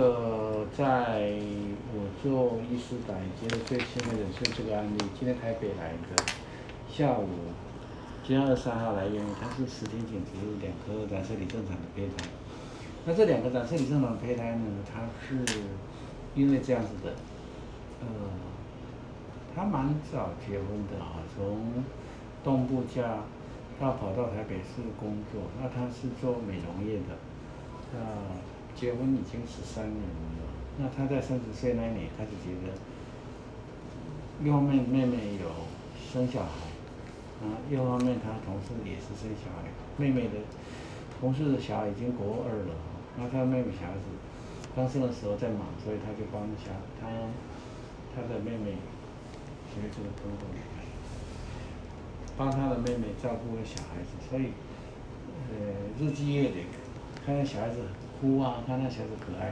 呃，在我做医师改接的最新的人是这个案例，今天台北来的，下午，今天二十三号来院，他是十天前植入两颗染色体正常的胚胎。那这两个染色体正常的胚胎呢，它是因为这样子的，呃，他蛮早结婚的啊，从东部家到跑到台北市工作，那他是做美容业的，结婚已经十三年了，那他在三十岁那年开始觉得，一方面妹妹有生小孩，啊，一方面他同事也是生小孩，妹妹的同事的小孩已经国二了，那他妹妹小孩子刚生的时候在忙，所以他就帮小他他的妹妹学这个工作，帮他的妹妹照顾小孩子，所以呃日积月累，看到小孩子。哭啊，看那小子可爱，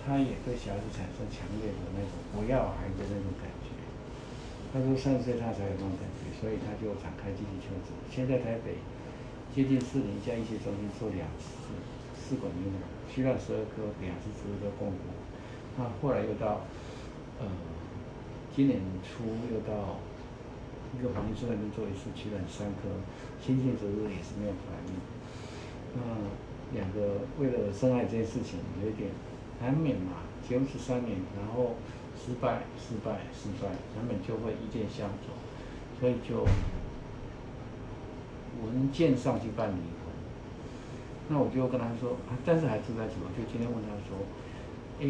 他也对小孩子产生强烈的那种不要孩子那种感觉。他说三十岁他才有那种感觉，所以他就展开积极求职。现在台北接近四零家医学中心做两次试管婴儿，需要十二颗两次植入的供骨。那后来又到呃今年初又到一个黄医生那边做一次取卵三颗，先进植入也是没有反应。那。两个为了生爱这件事情有一点难免嘛，结婚十三年，然后失败、失败、失败，难免就会意见相左，所以就文件上去办离婚。那我就跟他说，但是还住在一起，我就今天问他说，哎，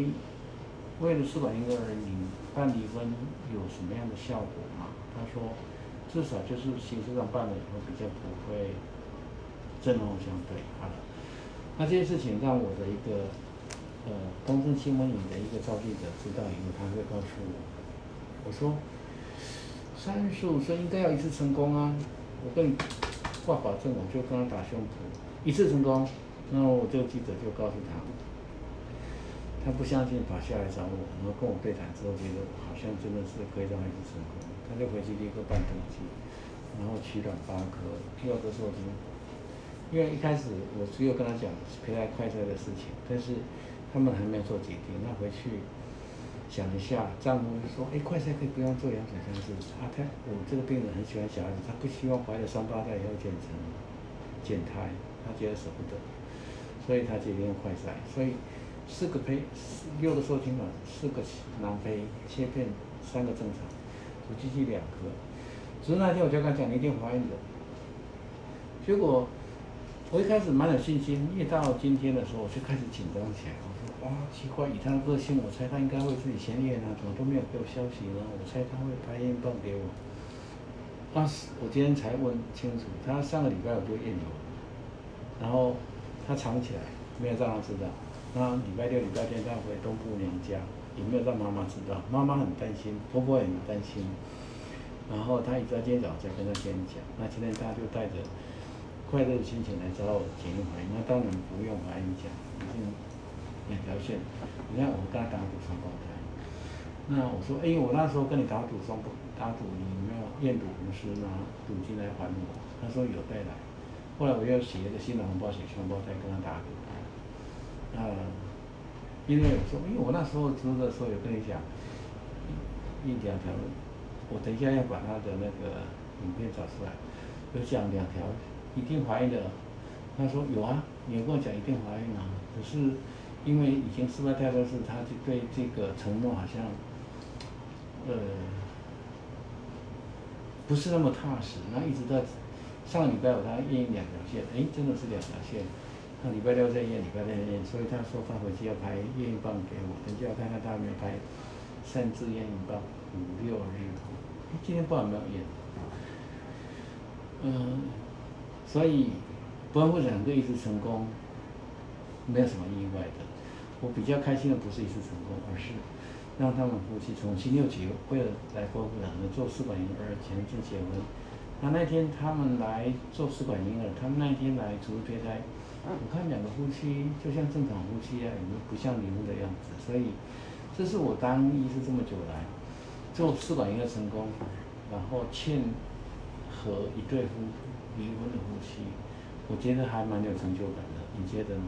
为了试管婴儿，你办离婚有什么样的效果吗？他说，至少就是形式上办了以后比较不会针锋相对，好了。那这件事情让我的一个呃东森新闻影的一个召集者知道以后，他会告诉我，我说三十五岁应该要一次成功啊！我跟你挂保证，我就跟他打胸脯，一次成功。然后我这个记者就告诉他，他不相信，跑下来找我，然后跟我对谈之后，觉得好像真的是可以让他一次成功，他就回去立刻办登记，然后取卵八颗，第二个受精。因为一开始我只有跟他讲胚胎快筛的事情，但是他们还没有做决定。那回去想一下，丈夫说：“哎，快筛可以不用做羊水测试。啊，他我这个病人很喜欢小孩子，他不希望怀了三胞胎以后剪成剪胎，他觉得舍不得，所以他决定用快筛。所以四个胚六个受精卵，四个囊胚切片，三个正常，我机器两颗。只是那天我就跟他讲，你一定怀孕的。结果。我一开始蛮有信心，越到今天的时候，我就开始紧张起来。我说：“哇，奇怪，以他的个性，我猜他应该会自己先验啊，怎么都没有给我消息呢？我猜他会拍验棒给我。”当时，我今天才问清楚，他上个礼拜我就验有，然后他藏起来，没有让他知道。那礼拜六、礼拜天他回东部娘家，也没有让妈妈知道。妈妈很担心，婆婆也很担心。然后他一直到今天早上才跟他先讲。那今天他就带着。快乐的心情来找我检验怀孕，那当然不用怀孕讲，已经两条线。你看我跟他打赌双胞胎，那我说，哎，我那时候跟你打赌双胞，打赌你有没有验赌公司拿赌金来还我？他说有带来。后来我又写一个新的红包写双胞胎跟他打赌。那因为我说，因为我那时候知的时候有跟你讲，一两条，我等一下要把他的那个影片找出来，有讲两条。一定怀孕的，他说有啊，你跟我讲一定怀孕啊，可是因为以前失败太多次，他就对这个承诺好像，呃，不是那么踏实。然后一直到上个礼拜五，他验两条线，哎，真的是两条线。他礼拜六再验，礼拜天验，所以他说他回去要拍验孕棒给我，等下看看他有没有拍三支验孕棒五六日。今天不知道有没有验，嗯。所以，不然会两个一次成功，没有什么意外的。我比较开心的不是一次成功，而是让他们夫妻从新六结，为了来过两个做试管婴儿前置结婚。那那天他们来做试管婴儿，他们那天来植入胚胎，我看两个夫妻就像正常夫妻一样，不像离婚的样子。所以，这是我当医师这么久来做试管婴儿成功，然后欠和一对夫。离婚的夫妻，我觉得还蛮有成就感的，你觉得呢？